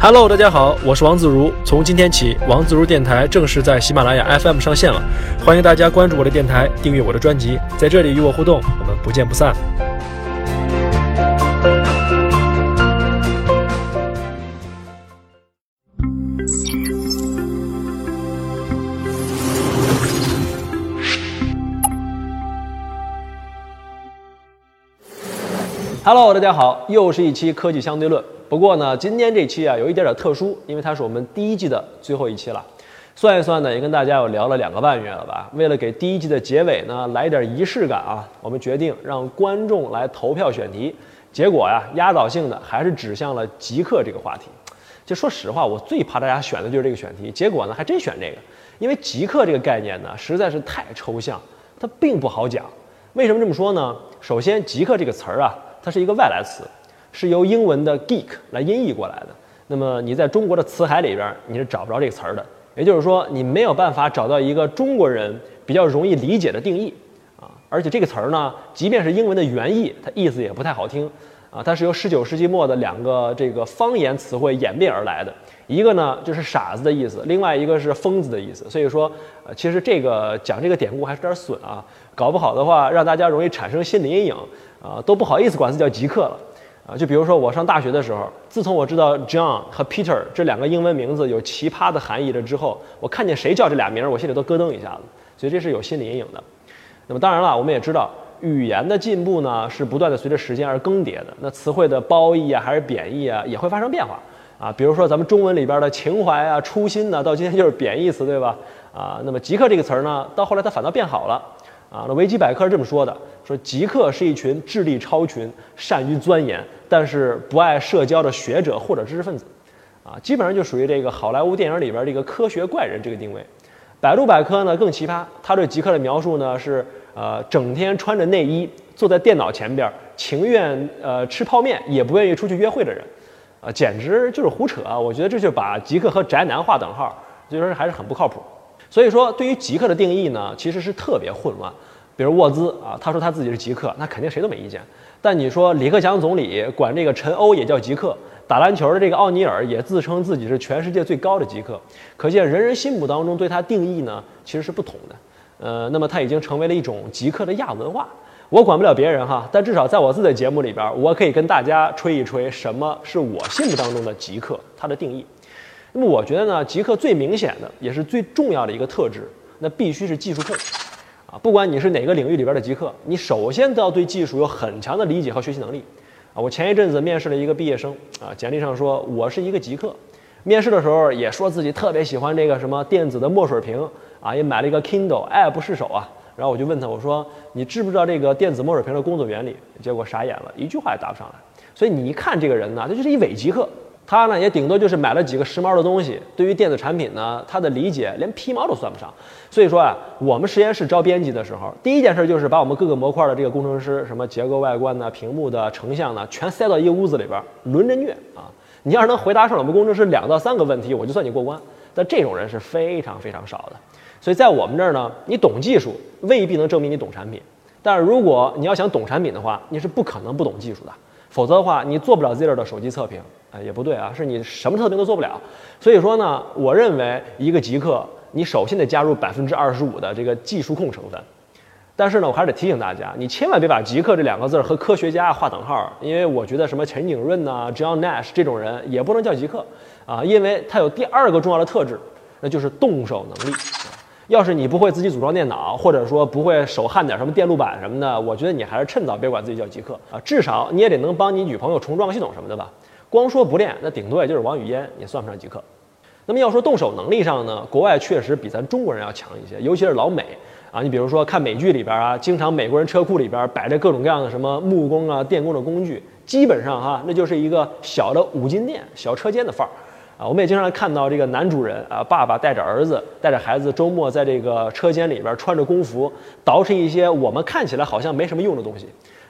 Hello，大家好，我是王自如。从今天起，王自如电台正式在喜马拉雅 FM 上线了，欢迎大家关注我的电台，订阅我的专辑，在这里与我互动，我们不见不散。Hello，大家好，又是一期科技相对论。不过呢，今天这期啊有一点点特殊，因为它是我们第一季的最后一期了。算一算呢，也跟大家有聊了两个半月了吧。为了给第一季的结尾呢来点仪式感啊，我们决定让观众来投票选题。结果呀，压倒性的还是指向了极客这个话题。就说实话，我最怕大家选的就是这个选题。结果呢，还真选这个，因为极客这个概念呢实在是太抽象，它并不好讲。为什么这么说呢？首先，极客这个词儿啊，它是一个外来词。是由英文的 geek 来音译过来的。那么你在中国的词海里边，你是找不着这个词儿的。也就是说，你没有办法找到一个中国人比较容易理解的定义啊。而且这个词儿呢，即便是英文的原意，它意思也不太好听啊。它是由19世纪末的两个这个方言词汇演变而来的，一个呢就是傻子的意思，另外一个是疯子的意思。所以说，呃，其实这个讲这个典故还是有点损啊。搞不好的话，让大家容易产生心理阴影啊，都不好意思管自己叫极客了。啊，就比如说我上大学的时候，自从我知道 John 和 Peter 这两个英文名字有奇葩的含义了之后，我看见谁叫这俩名儿，我心里都咯噔一下子，所以这是有心理阴影的。那么当然了，我们也知道语言的进步呢是不断的随着时间而更迭的，那词汇的褒义啊还是贬义啊也会发生变化啊。比如说咱们中文里边的情怀啊、初心呢，到今天就是贬义词，对吧？啊，那么极客这个词儿呢，到后来它反倒变好了。啊，那维基百科是这么说的：说极客是一群智力超群、善于钻研，但是不爱社交的学者或者知识分子。啊，基本上就属于这个好莱坞电影里边这个科学怪人这个定位。百度百科呢更奇葩，他对极客的描述呢是：呃，整天穿着内衣坐在电脑前边，情愿呃吃泡面也不愿意出去约会的人。啊，简直就是胡扯啊！我觉得这就把极客和宅男划等号，所以说还是很不靠谱。所以说，对于极客的定义呢，其实是特别混乱。比如沃兹啊，他说他自己是极客，那肯定谁都没意见。但你说李克强总理管这个陈欧也叫极客，打篮球的这个奥尼尔也自称自己是全世界最高的极客，可见人人心目当中对他定义呢其实是不同的。呃，那么他已经成为了一种极客的亚文化。我管不了别人哈，但至少在我自己的节目里边，我可以跟大家吹一吹什么是我心目当中的极客，他的定义。那么我觉得呢，极客最明显的也是最重要的一个特质，那必须是技术控，啊，不管你是哪个领域里边的极客，你首先都要对技术有很强的理解和学习能力，啊，我前一阵子面试了一个毕业生，啊，简历上说我是一个极客，面试的时候也说自己特别喜欢这个什么电子的墨水屏，啊，也买了一个 Kindle，爱不释手啊，然后我就问他，我说你知不知道这个电子墨水屏的工作原理？结果傻眼了，一句话也答不上来，所以你一看这个人呢，他就是一伪极客。他呢也顶多就是买了几个时髦的东西，对于电子产品呢，他的理解连皮毛都算不上。所以说啊，我们实验室招编辑的时候，第一件事就是把我们各个模块的这个工程师，什么结构外观呢、屏幕的成像呢，全塞到一个屋子里边轮着虐啊。你要是能回答上我们工程师两到三个问题，我就算你过关。但这种人是非常非常少的。所以在我们这儿呢，你懂技术未必能证明你懂产品，但是如果你要想懂产品的话，你是不可能不懂技术的。否则的话，你做不了 Zero 的手机测评，啊，也不对啊，是你什么测评都做不了。所以说呢，我认为一个极客，你首先得加入百分之二十五的这个技术控成分。但是呢，我还是得提醒大家，你千万别把极客这两个字和科学家划等号，因为我觉得什么陈景润呐、John Nash 这种人也不能叫极客啊，因为他有第二个重要的特质，那就是动手能力。要是你不会自己组装电脑，或者说不会手焊点什么电路板什么的，我觉得你还是趁早别管自己叫极客啊，至少你也得能帮你女朋友重装系统什么的吧。光说不练，那顶多也就是王语嫣，也算不上极客。那么要说动手能力上呢，国外确实比咱中国人要强一些，尤其是老美啊。你比如说看美剧里边啊，经常美国人车库里边摆着各种各样的什么木工啊、电工的工具，基本上哈，那就是一个小的五金店、小车间的范儿。啊，我们也经常看到这个男主人啊，爸爸带着儿子，带着孩子，周末在这个车间里边穿着工服，捯饬一些我们看起来好像没什么用的东西，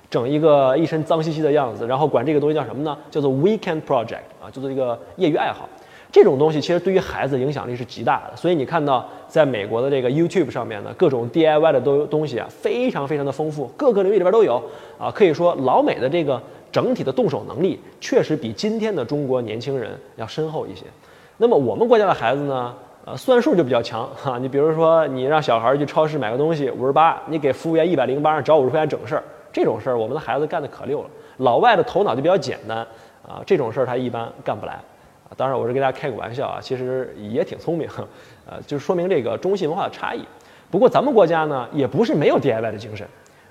整一个一身脏兮兮的样子，然后管这个东西叫什么呢？叫做 weekend project 啊，就做一个业余爱好。这种东西其实对于孩子影响力是极大的，所以你看到在美国的这个 YouTube 上面呢，各种 DIY 的都东西啊，非常非常的丰富，各个领域里边都有啊，可以说老美的这个整体的动手能力确实比今天的中国年轻人要深厚一些。那么我们国家的孩子呢，呃，算数就比较强哈。你比如说，你让小孩去超市买个东西，五十八，你给服务员一百零八，找五十块钱整事儿，这种事儿我们的孩子干的可溜了。老外的头脑就比较简单啊，这种事儿他一般干不来。啊，当然我是跟大家开个玩笑啊，其实也挺聪明，呃，就说明这个中西文化的差异。不过咱们国家呢，也不是没有 DIY 的精神，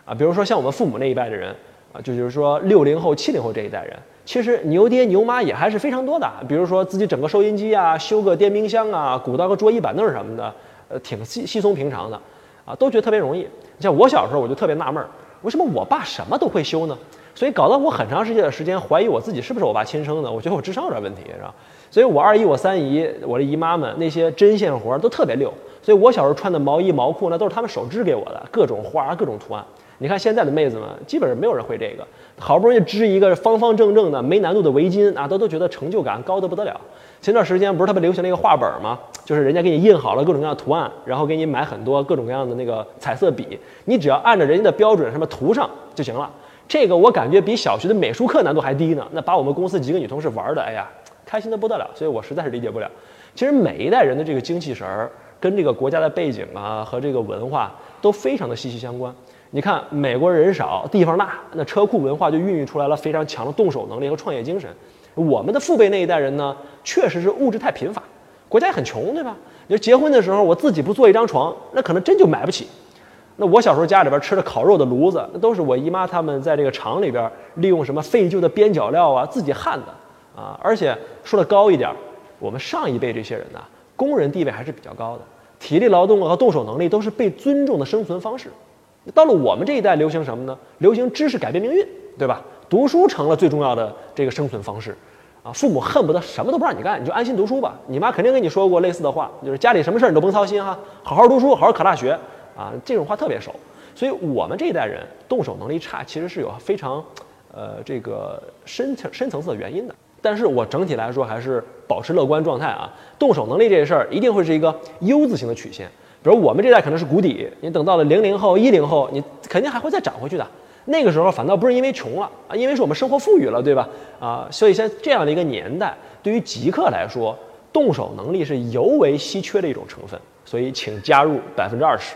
啊，比如说像我们父母那一代的人，就就是说六零后、七零后这一代人，其实牛爹牛妈也还是非常多的。比如说自己整个收音机啊，修个电冰箱啊，鼓捣个桌椅板凳什么的，呃，挺稀稀松平常的，啊，都觉得特别容易。像我小时候，我就特别纳闷儿，为什么我爸什么都会修呢？所以搞得我很长时间的时间怀疑我自己是不是我爸亲生的。我觉得我智商有点问题，是吧？所以我二姨、我三姨、我的姨妈们那些针线活都特别溜。所以我小时候穿的毛衣、毛裤，那都是他们手织给我的，各种花、各种图案。你看现在的妹子们，基本上没有人会这个。好不容易织一个方方正正的、没难度的围巾啊，都都觉得成就感高得不得了。前段时间不是特别流行那个画本吗？就是人家给你印好了各种各样的图案，然后给你买很多各种各样的那个彩色笔，你只要按照人家的标准什么涂上就行了。这个我感觉比小学的美术课难度还低呢。那把我们公司几个女同事玩的，哎呀，开心的不得了。所以我实在是理解不了。其实每一代人的这个精气神儿，跟这个国家的背景啊和这个文化都非常的息息相关。你看，美国人少，地方大，那车库文化就孕育出来了非常强的动手能力和创业精神。我们的父辈那一代人呢，确实是物质太贫乏，国家也很穷，对吧？你说结婚的时候，我自己不做一张床，那可能真就买不起。那我小时候家里边吃的烤肉的炉子，那都是我姨妈他们在这个厂里边利用什么废旧的边角料啊自己焊的啊。而且说的高一点，我们上一辈这些人呢，工人地位还是比较高的，体力劳动和动手能力都是被尊重的生存方式。到了我们这一代，流行什么呢？流行知识改变命运，对吧？读书成了最重要的这个生存方式啊。父母恨不得什么都不让你干，你就安心读书吧。你妈肯定跟你说过类似的话，就是家里什么事儿你都甭操心哈，好好读书，好好考大学。啊，这种话特别熟，所以我们这一代人动手能力差，其实是有非常，呃，这个深层深层次的原因的。但是我整体来说还是保持乐观状态啊。动手能力这事儿一定会是一个 U 字形的曲线，比如我们这代可能是谷底，你等到了零零后、一零后，你肯定还会再涨回去的。那个时候反倒不是因为穷了啊，因为是我们生活富裕了，对吧？啊，所以像这样的一个年代，对于极客来说，动手能力是尤为稀缺的一种成分。所以请加入百分之二十。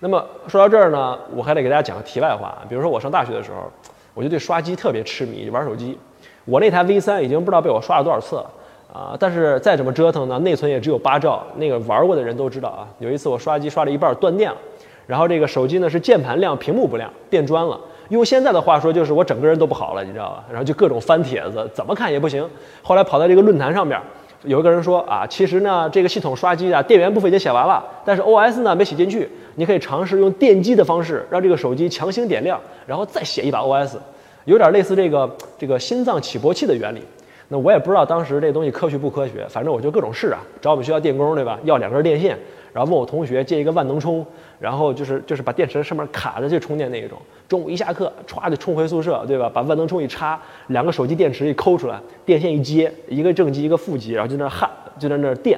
那么说到这儿呢，我还得给大家讲个题外话。比如说我上大学的时候，我就对刷机特别痴迷，玩手机。我那台 V 三已经不知道被我刷了多少次了啊！但是再怎么折腾呢，内存也只有八兆。那个玩过的人都知道啊。有一次我刷机刷了一半断电了，然后这个手机呢是键盘亮，屏幕不亮，变砖了。用现在的话说就是我整个人都不好了，你知道吧？然后就各种翻帖子，怎么看也不行。后来跑到这个论坛上面。有一个人说啊，其实呢，这个系统刷机啊，电源部分已经写完了，但是 OS 呢没写进去。你可以尝试用电机的方式，让这个手机强行点亮，然后再写一把 OS，有点类似这个这个心脏起搏器的原理。那我也不知道当时这东西科学不科学，反正我就各种试啊，找我们学校电工对吧，要两根电线，然后问我同学借一个万能充，然后就是就是把电池上面卡着去充电那一种。中午一下课，歘就冲回宿舍，对吧？把万能充一插，两个手机电池一抠出来，电线一接，一个正极一个负极，然后就在那焊，就在那电。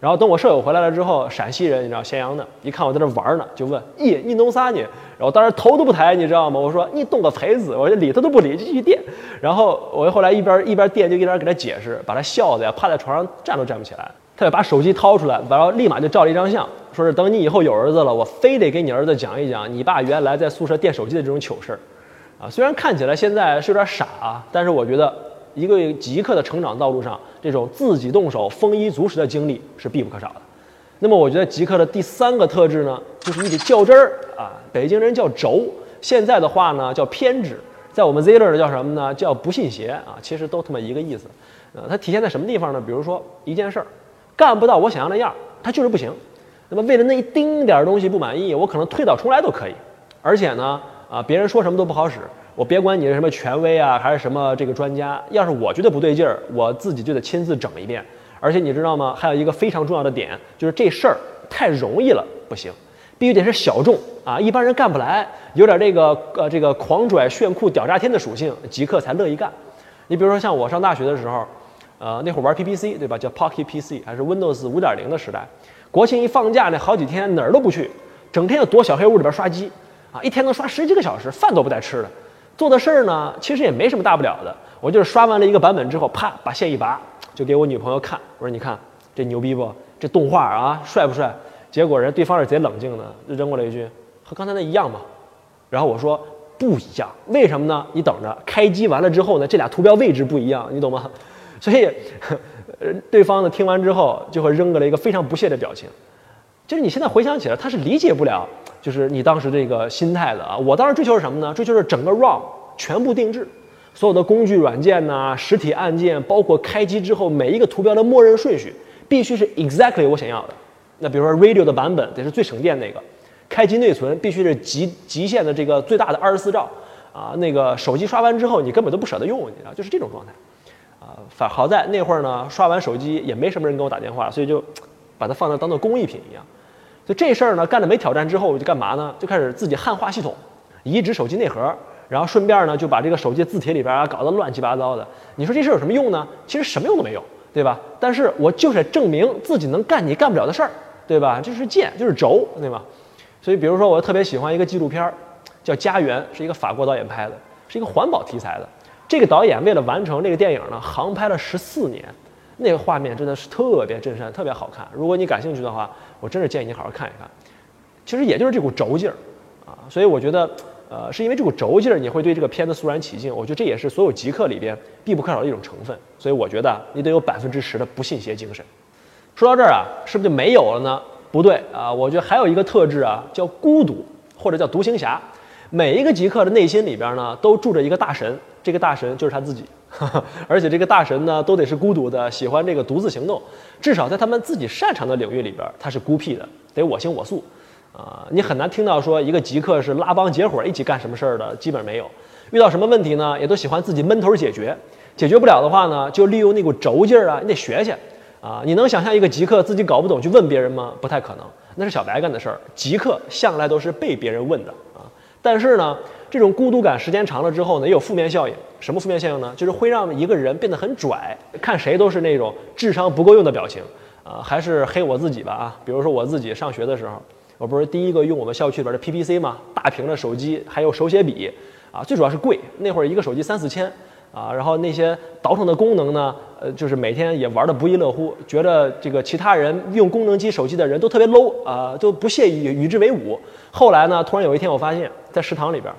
然后等我舍友回来了之后，陕西人你知道咸阳的，一看我在那玩呢，就问：咦，你弄啥呢？然后当时头都不抬，你知道吗？我说你动个锤子，我就理他都不理，继续电。然后我后来一边一边电就一边给他解释，把他笑的呀，趴在床上站都站不起来。他就把手机掏出来，然后立马就照了一张相，说是等你以后有儿子了，我非得给你儿子讲一讲你爸原来在宿舍电手机的这种糗事儿，啊，虽然看起来现在是有点傻啊，但是我觉得一个极客的成长道路上，这种自己动手丰衣足食的经历是必不可少的。那么我觉得极客的第三个特质呢，就是你得较真儿啊，北京人叫轴，现在的话呢叫偏执，在我们 Z 乐的叫什么呢？叫不信邪啊，其实都他妈一个意思。呃，它体现在什么地方呢？比如说一件事儿。干不到我想要那样，它就是不行。那么为了那一丁点儿东西不满意，我可能推倒重来都可以。而且呢，啊，别人说什么都不好使，我别管你是什么权威啊，还是什么这个专家，要是我觉得不对劲儿，我自己就得亲自整一遍。而且你知道吗？还有一个非常重要的点，就是这事儿太容易了不行，必须得是小众啊，一般人干不来，有点这个呃这个狂拽炫酷屌炸天的属性，极客才乐意干。你比如说像我上大学的时候。呃，那会儿玩 PPC 对吧？叫 Pocket PC，还是 Windows 五点零的时代。国庆一放假那好几天哪儿都不去，整天就躲小黑屋里边刷机，啊，一天能刷十几个小时，饭都不带吃的。做的事儿呢，其实也没什么大不了的。我就是刷完了一个版本之后，啪把线一拔，就给我女朋友看。我说你看这牛逼不？这动画啊帅不帅？结果人对方是贼冷静的，扔过来一句和刚才那一样吗？然后我说不一样，为什么呢？你等着，开机完了之后呢，这俩图标位置不一样，你懂吗？所以，呃，对方呢听完之后就会扔过来一个非常不屑的表情。就是你现在回想起来，他是理解不了，就是你当时这个心态的啊。我当时追求是什么呢？追求是整个 ROM 全部定制，所有的工具软件呐、实体按键，包括开机之后每一个图标的默认顺序，必须是 exactly 我想要的。那比如说 Radio 的版本得是最省电那个，开机内存必须是极极限的这个最大的二十四兆啊。那个手机刷完之后你根本都不舍得用，你知道，就是这种状态啊。反好在那会儿呢，刷完手机也没什么人给我打电话，所以就把它放那当做工艺品一样。就这事儿呢，干了没挑战之后，我就干嘛呢？就开始自己汉化系统，移植手机内核，然后顺便呢就把这个手机字体里边啊搞得乱七八糟的。你说这事儿有什么用呢？其实什么用都没有，对吧？但是我就是证明自己能干你干不了的事儿，对吧？就是剑，就是轴，对吧？所以比如说，我特别喜欢一个纪录片儿，叫《家园》，是一个法国导演拍的，是一个环保题材的。这个导演为了完成这个电影呢，航拍了十四年。那个画面真的是特别震撼，特别好看。如果你感兴趣的话，我真是建议你好好看一看。其实也就是这股轴劲儿啊，所以我觉得，呃，是因为这股轴劲儿，你会对这个片子肃然起敬。我觉得这也是所有极客里边必不可少的一种成分。所以我觉得你得有百分之十的不信邪精神。说到这儿啊，是不是就没有了呢？不对啊，我觉得还有一个特质啊，叫孤独，或者叫独行侠。每一个极客的内心里边呢，都住着一个大神，这个大神就是他自己。而且这个大神呢，都得是孤独的，喜欢这个独自行动。至少在他们自己擅长的领域里边，他是孤僻的，得我行我素。啊，你很难听到说一个极客是拉帮结伙一起干什么事儿的，基本没有。遇到什么问题呢，也都喜欢自己闷头解决。解决不了的话呢，就利用那股轴劲儿啊，你得学学。啊，你能想象一个极客自己搞不懂去问别人吗？不太可能，那是小白干的事儿。极客向来都是被别人问的啊。但是呢。这种孤独感时间长了之后呢，也有负面效应。什么负面效应呢？就是会让一个人变得很拽，看谁都是那种智商不够用的表情。啊，还是黑我自己吧啊！比如说我自己上学的时候，我不是第一个用我们校区里边的 PPC 吗？大屏的手机，还有手写笔，啊，最主要是贵。那会儿一个手机三四千，啊，然后那些倒腾的功能呢，呃，就是每天也玩的不亦乐乎，觉得这个其他人用功能机手机的人都特别 low 啊，都不屑于与之为伍。后来呢，突然有一天我发现，在食堂里边。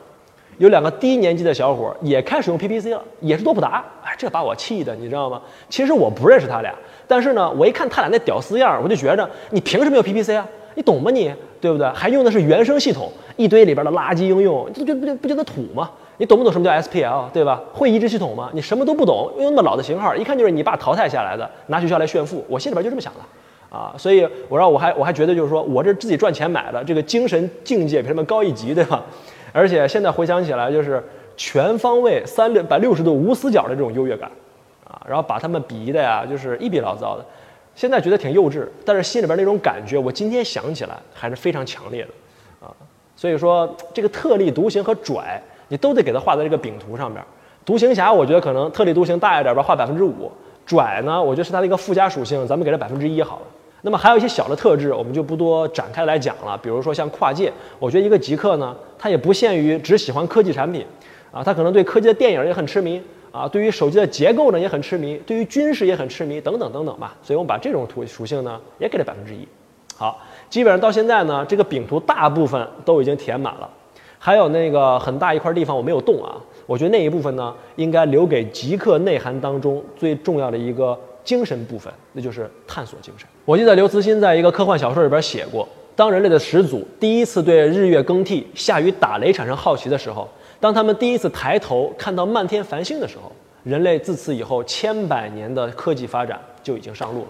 有两个低年级的小伙也开始用 PPC 了，也是多普达，哎，这把我气的，你知道吗？其实我不认识他俩，但是呢，我一看他俩那屌丝样，我就觉着你凭什么用 PPC 啊？你懂吗你？对不对？还用的是原生系统，一堆里边的垃圾应用，不就不就不觉得土吗？你懂不懂什么叫 SPL？对吧？会移植系统吗？你什么都不懂，用那么老的型号，一看就是你爸淘汰下来的，拿学校来炫富。我心里边就这么想的，啊，所以我让我还我还觉得就是说我这自己赚钱买的，这个精神境界比他们高一级，对吧？而且现在回想起来，就是全方位三六百六十度无死角的这种优越感，啊，然后把他们比的呀，就是一笔老糟的。现在觉得挺幼稚，但是心里边那种感觉，我今天想起来还是非常强烈的，啊，所以说这个特立独行和拽，你都得给它画在这个饼图上边。独行侠，我觉得可能特立独行大一点吧，画百分之五；拽呢，我觉得是它的一个附加属性，咱们给它百分之一好了。那么还有一些小的特质，我们就不多展开来讲了。比如说像跨界，我觉得一个极客呢，他也不限于只喜欢科技产品，啊，他可能对科技的电影也很痴迷，啊，对于手机的结构呢也很痴迷，对于军事也很痴迷，等等等等吧。所以我们把这种图属性呢也给了百分之一。好，基本上到现在呢，这个饼图大部分都已经填满了，还有那个很大一块地方我没有动啊。我觉得那一部分呢，应该留给极客内涵当中最重要的一个。精神部分，那就是探索精神。我记得刘慈欣在一个科幻小说里边写过，当人类的始祖第一次对日月更替、下雨打雷产生好奇的时候，当他们第一次抬头看到漫天繁星的时候，人类自此以后千百年的科技发展就已经上路了。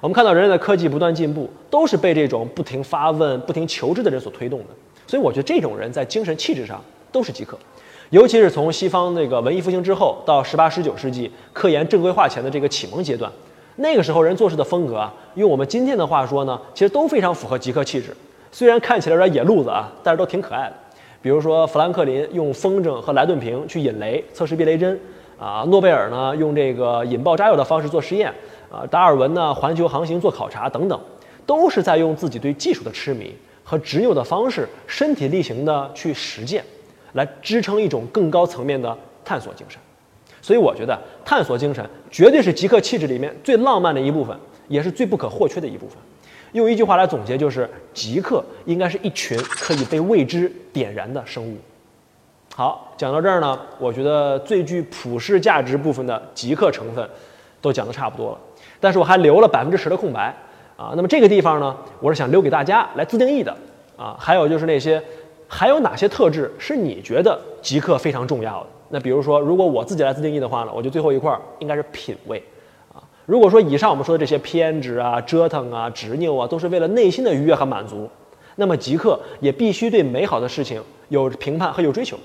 我们看到人类的科技不断进步，都是被这种不停发问、不停求知的人所推动的。所以，我觉得这种人在精神气质上都是极客。尤其是从西方那个文艺复兴之后到十八、十九世纪科研正规化前的这个启蒙阶段，那个时候人做事的风格啊，用我们今天的话说呢，其实都非常符合极客气质。虽然看起来有点野路子啊，但是都挺可爱的。比如说富兰克林用风筝和莱顿瓶去引雷测试避雷针，啊，诺贝尔呢用这个引爆炸药的方式做实验，啊，达尔文呢环球航行做考察等等，都是在用自己对技术的痴迷和执拗的方式，身体力行的去实践。来支撑一种更高层面的探索精神。所以我觉得探索精神绝对是极客气质里面最浪漫的一部分，也是最不可或缺的一部分。用一句话来总结，就是极客应该是一群可以被未知点燃的生物。好，讲到这儿呢，我觉得最具普世价值部分的极客成分都讲得差不多了，但是我还留了百分之十的空白啊。那么这个地方呢，我是想留给大家来自定义的啊。还有就是那些还有哪些特质是你觉得极客非常重要的？那比如说，如果我自己来自定义的话呢，我觉得最后一块应该是品味啊。如果说以上我们说的这些偏执啊、折腾啊、执拗啊，都是为了内心的愉悦和满足，那么极客也必须对美好的事情有评判和有追求。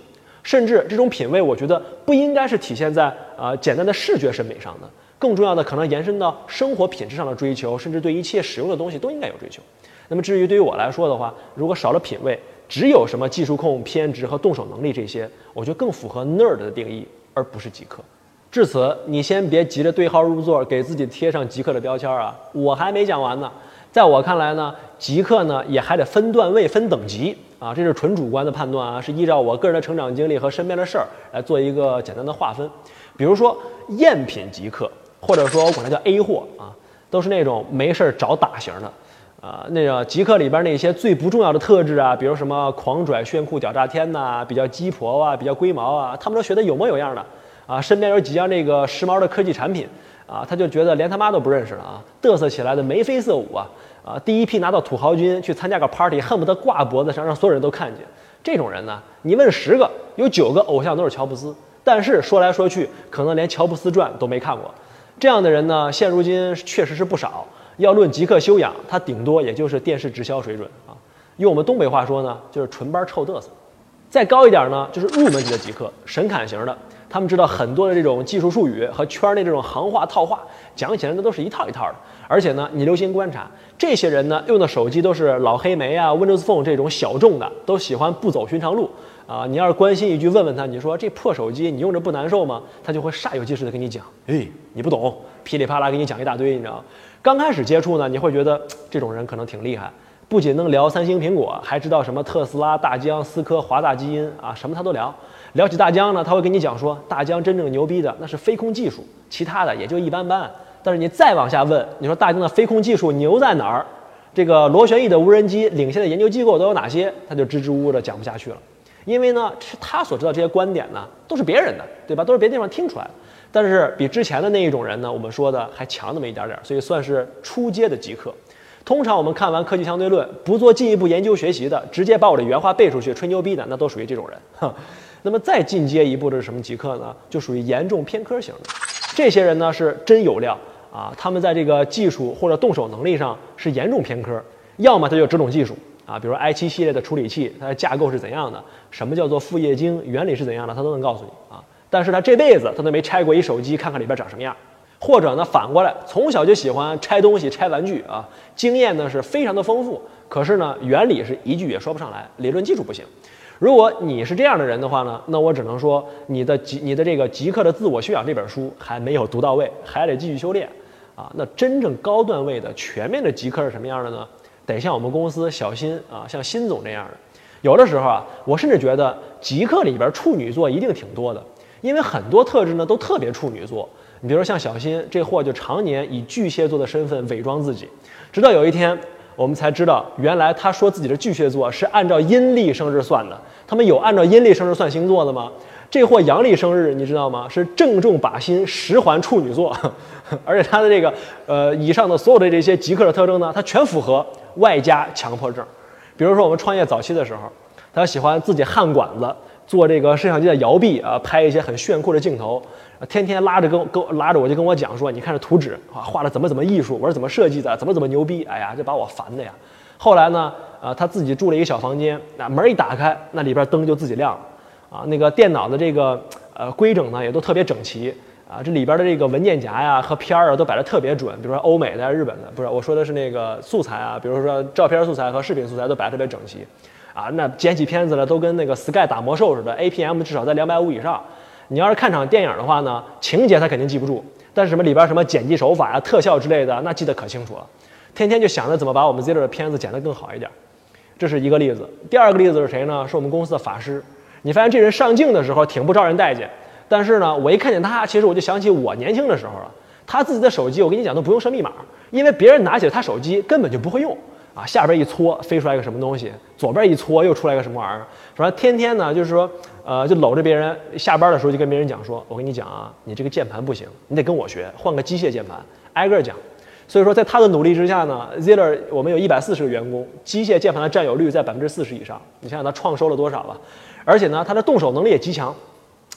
甚至这种品味，我觉得不应该是体现在啊简单的视觉审美上的，更重要的可能延伸到生活品质上的追求，甚至对一切使用的东西都应该有追求。那么至于对于我来说的话，如果少了品味，只有什么技术控、偏执和动手能力这些，我觉得更符合 nerd 的定义，而不是极客。至此，你先别急着对号入座，给自己贴上极客的标签啊，我还没讲完呢。在我看来呢，极客呢也还得分段位、分等级啊，这是纯主观的判断啊，是依照我个人的成长经历和身边的事儿来做一个简单的划分。比如说赝品极客，或者说我管它叫 A 货啊，都是那种没事儿找打型的啊。那个极客里边那些最不重要的特质啊，比如什么狂拽、炫酷、屌炸天呐，比较鸡婆啊，比较龟毛啊，他们都学得有模有样的啊。身边有几样这个时髦的科技产品。啊，他就觉得连他妈都不认识了啊，嘚瑟起来的眉飞色舞啊，啊，第一批拿到土豪军去参加个 party，恨不得挂脖子上让所有人都看见。这种人呢，你问十个，有九个偶像都是乔布斯，但是说来说去，可能连乔布斯传都没看过。这样的人呢，现如今确实是不少。要论极客修养，他顶多也就是电视直销水准啊。用我们东北话说呢，就是纯班臭嘚瑟。再高一点呢，就是入门级的极客，神侃型的。他们知道很多的这种技术术语和圈内这种行话套话，讲起来那都是一套一套的。而且呢，你留心观察，这些人呢用的手机都是老黑莓啊、Windows Phone 这种小众的，都喜欢不走寻常路啊。你要是关心一句，问问他，你说这破手机你用着不难受吗？他就会煞有介事的跟你讲，哎，你不懂，噼里啪啦给你讲一大堆，你知道刚开始接触呢，你会觉得这种人可能挺厉害，不仅能聊三星苹果，还知道什么特斯拉、大疆、思科、华大基因啊，什么他都聊。聊起大疆呢，他会跟你讲说，大疆真正牛逼的那是飞控技术，其他的也就一般般。但是你再往下问，你说大疆的飞控技术牛在哪儿？这个螺旋翼的无人机领先的研究机构都有哪些？他就支支吾吾的讲不下去了。因为呢，是他所知道这些观点呢，都是别人的，对吧？都是别的地方听出来的。但是比之前的那一种人呢，我们说的还强那么一点点，所以算是初阶的极客。通常我们看完科技相对论，不做进一步研究学习的，直接把我的原话背出去吹牛逼的，那都属于这种人。那么再进阶一步的是什么极客呢？就属于严重偏科型的。这些人呢是真有料啊，他们在这个技术或者动手能力上是严重偏科。要么他就只懂技术啊，比如 i7 系列的处理器，它的架构是怎样的，什么叫做副液晶，原理是怎样的，他都能告诉你啊。但是他这辈子他都没拆过一手机，看看里边长什么样。或者呢反过来，从小就喜欢拆东西、拆玩具啊，经验呢是非常的丰富，可是呢原理是一句也说不上来，理论基础不行。如果你是这样的人的话呢，那我只能说你的极你的这个极客的自我修养这本书还没有读到位，还得继续修炼啊。那真正高段位的全面的极客是什么样的呢？得像我们公司小新啊，像新总这样的。有的时候啊，我甚至觉得极客里边处女座一定挺多的，因为很多特质呢都特别处女座。你比如说像小新这货，就常年以巨蟹座的身份伪装自己，直到有一天。我们才知道，原来他说自己的巨蟹座是按照阴历生日算的。他们有按照阴历生日算星座的吗？这货阳历生日，你知道吗？是正中靶心，十环处女座。而且他的这个，呃，以上的所有的这些极客的特征呢，他全符合，外加强迫症。比如说我们创业早期的时候，他喜欢自己焊管子。做这个摄像机的摇臂啊，拍一些很炫酷的镜头，天天拉着跟跟拉着我就跟我讲说，你看这图纸啊，画的怎么怎么艺术，我是怎么设计的，怎么怎么牛逼，哎呀，这把我烦的呀。后来呢，呃，他自己住了一个小房间，那门一打开，那里边灯就自己亮了，啊，那个电脑的这个呃规整呢也都特别整齐，啊，这里边的这个文件夹呀和片儿啊都摆的特别准，比如说欧美的、日本的，不是我说的是那个素材啊，比如说照片素材和视频素材都摆的特别整齐。啊，那剪起片子来都跟那个 Sky 打魔兽似的，APM 至少在两百五以上。你要是看场电影的话呢，情节他肯定记不住，但是什么里边什么剪辑手法呀、特效之类的，那记得可清楚了。天天就想着怎么把我们 Zero 的片子剪得更好一点，这是一个例子。第二个例子是谁呢？是我们公司的法师。你发现这人上镜的时候挺不招人待见，但是呢，我一看见他，其实我就想起我年轻的时候了。他自己的手机，我跟你讲都不用设密码，因为别人拿起他手机根本就不会用啊。下边一搓飞出来个什么东西，左边一搓又出来个什么玩意儿，反正？天天呢就是说，呃，就搂着别人，下班的时候就跟别人讲说，我跟你讲啊，你这个键盘不行，你得跟我学，换个机械键盘，挨个讲。所以说，在他的努力之下呢，Ziller 我们有一百四十个员工，机械键盘的占有率在百分之四十以上。你想想他创收了多少吧？而且呢，他的动手能力也极强，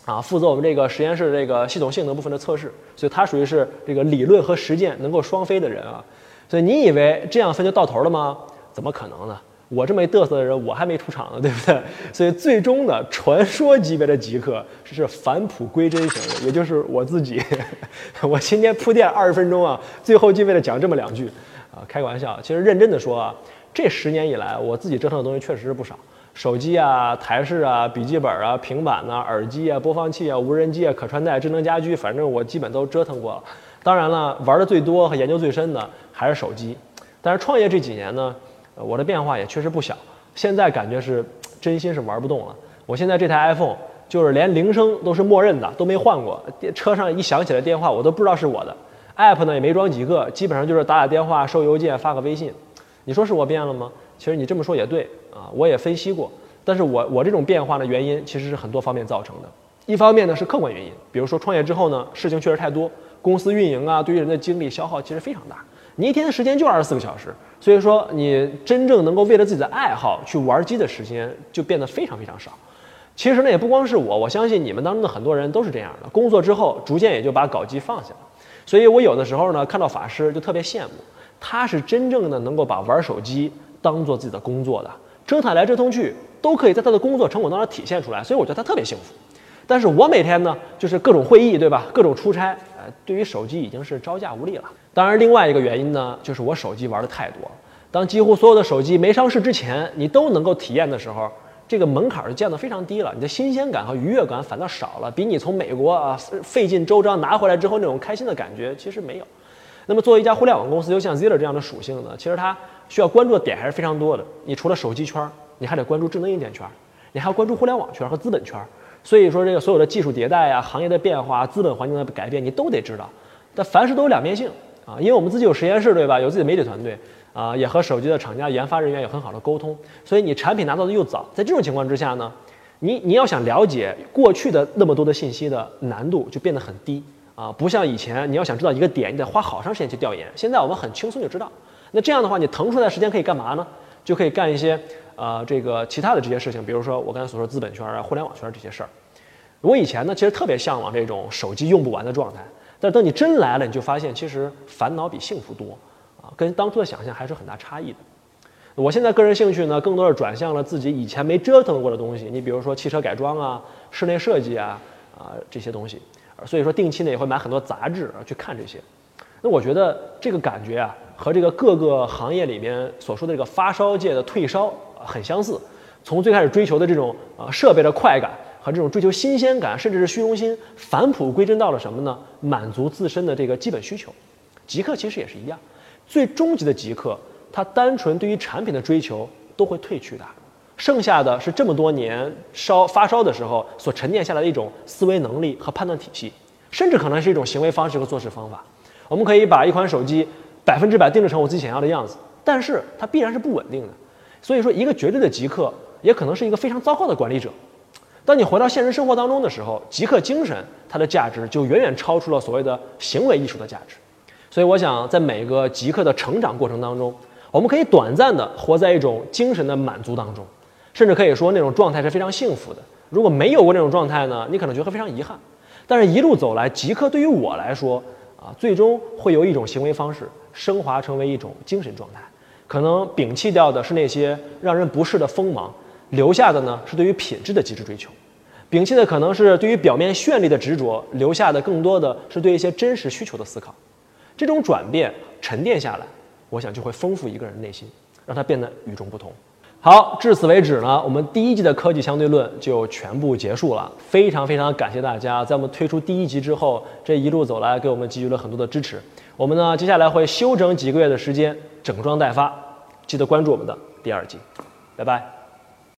啊，负责我们这个实验室这个系统性能部分的测试，所以他属于是这个理论和实践能够双飞的人啊。所以你以为这样分就到头了吗？怎么可能呢？我这么一嘚瑟的人，我还没出场呢，对不对？所以最终的传说级别的极客是返璞归真型的，也就是我自己。我今天铺垫二十分钟啊，最后就为了讲这么两句啊，开个玩笑。其实认真的说啊，这十年以来，我自己折腾的东西确实是不少，手机啊、台式啊、笔记本啊、平板呐、耳机啊、播放器啊、无人机啊、可穿戴、智能家居，反正我基本都折腾过了。当然了，玩的最多和研究最深的还是手机。但是创业这几年呢？我的变化也确实不小，现在感觉是真心是玩不动了。我现在这台 iPhone 就是连铃声都是默认的，都没换过。电车上一响起来电话，我都不知道是我的。App 呢也没装几个，基本上就是打打电话、收邮件、发个微信。你说是我变了吗？其实你这么说也对啊，我也分析过。但是我我这种变化的原因其实是很多方面造成的。一方面呢是客观原因，比如说创业之后呢，事情确实太多，公司运营啊，对于人的精力消耗其实非常大。你一天的时间就二十四个小时，所以说你真正能够为了自己的爱好去玩机的时间就变得非常非常少。其实呢，也不光是我，我相信你们当中的很多人都是这样的。工作之后，逐渐也就把搞机放下了。所以我有的时候呢，看到法师就特别羡慕，他是真正的能够把玩手机当做自己的工作的，折腾来折腾去都可以在他的工作成果当中体现出来。所以我觉得他特别幸福。但是我每天呢，就是各种会议，对吧？各种出差，呃，对于手机已经是招架无力了。当然，另外一个原因呢，就是我手机玩的太多。当几乎所有的手机没上市之前，你都能够体验的时候，这个门槛就降得非常低了，你的新鲜感和愉悦感反倒少了，比你从美国啊费尽周章拿回来之后那种开心的感觉其实没有。那么，作为一家互联网公司，就像 Ziller 这样的属性呢，其实它需要关注的点还是非常多的。你除了手机圈，你还得关注智能硬件圈，你还要关注互联网圈和资本圈。所以说，这个所有的技术迭代啊、行业的变化、资本环境的改变，你都得知道。但凡事都有两面性。啊，因为我们自己有实验室，对吧？有自己的媒体团队，啊，也和手机的厂家研发人员有很好的沟通，所以你产品拿到的又早，在这种情况之下呢，你你要想了解过去的那么多的信息的难度就变得很低啊，不像以前你要想知道一个点，你得花好长时间去调研，现在我们很轻松就知道。那这样的话，你腾出来时间可以干嘛呢？就可以干一些呃这个其他的这些事情，比如说我刚才所说资本圈啊、互联网圈这些事儿。我以前呢，其实特别向往这种手机用不完的状态。但等你真来了，你就发现其实烦恼比幸福多，啊，跟当初的想象还是很大差异的。我现在个人兴趣呢，更多是转向了自己以前没折腾过的东西。你比如说汽车改装啊、室内设计啊、啊这些东西。所以说定期呢也会买很多杂志啊去看这些。那我觉得这个感觉啊，和这个各个行业里面所说的这个发烧界的退烧很相似。从最开始追求的这种啊设备的快感。和这种追求新鲜感，甚至是虚荣心，返璞归真到了什么呢？满足自身的这个基本需求。极客其实也是一样，最终极的极客，他单纯对于产品的追求都会褪去的，剩下的是这么多年烧发烧的时候所沉淀下来的一种思维能力和判断体系，甚至可能是一种行为方式和做事方法。我们可以把一款手机百分之百定制成我自己想要的样子，但是它必然是不稳定的。所以说，一个绝对的极客，也可能是一个非常糟糕的管理者。当你回到现实生活当中的时候，极客精神它的价值就远远超出了所谓的行为艺术的价值。所以，我想在每个极客的成长过程当中，我们可以短暂的活在一种精神的满足当中，甚至可以说那种状态是非常幸福的。如果没有过那种状态呢，你可能觉得非常遗憾。但是，一路走来，极客对于我来说啊，最终会由一种行为方式升华成为一种精神状态，可能摒弃掉的是那些让人不适的锋芒。留下的呢是对于品质的极致追求，摒弃的可能是对于表面绚丽的执着，留下的更多的是对一些真实需求的思考。这种转变沉淀下来，我想就会丰富一个人内心，让他变得与众不同。好，至此为止呢，我们第一季的科技相对论就全部结束了。非常非常感谢大家在我们推出第一集之后，这一路走来给我们给予了很多的支持。我们呢接下来会休整几个月的时间，整装待发，记得关注我们的第二季。拜拜。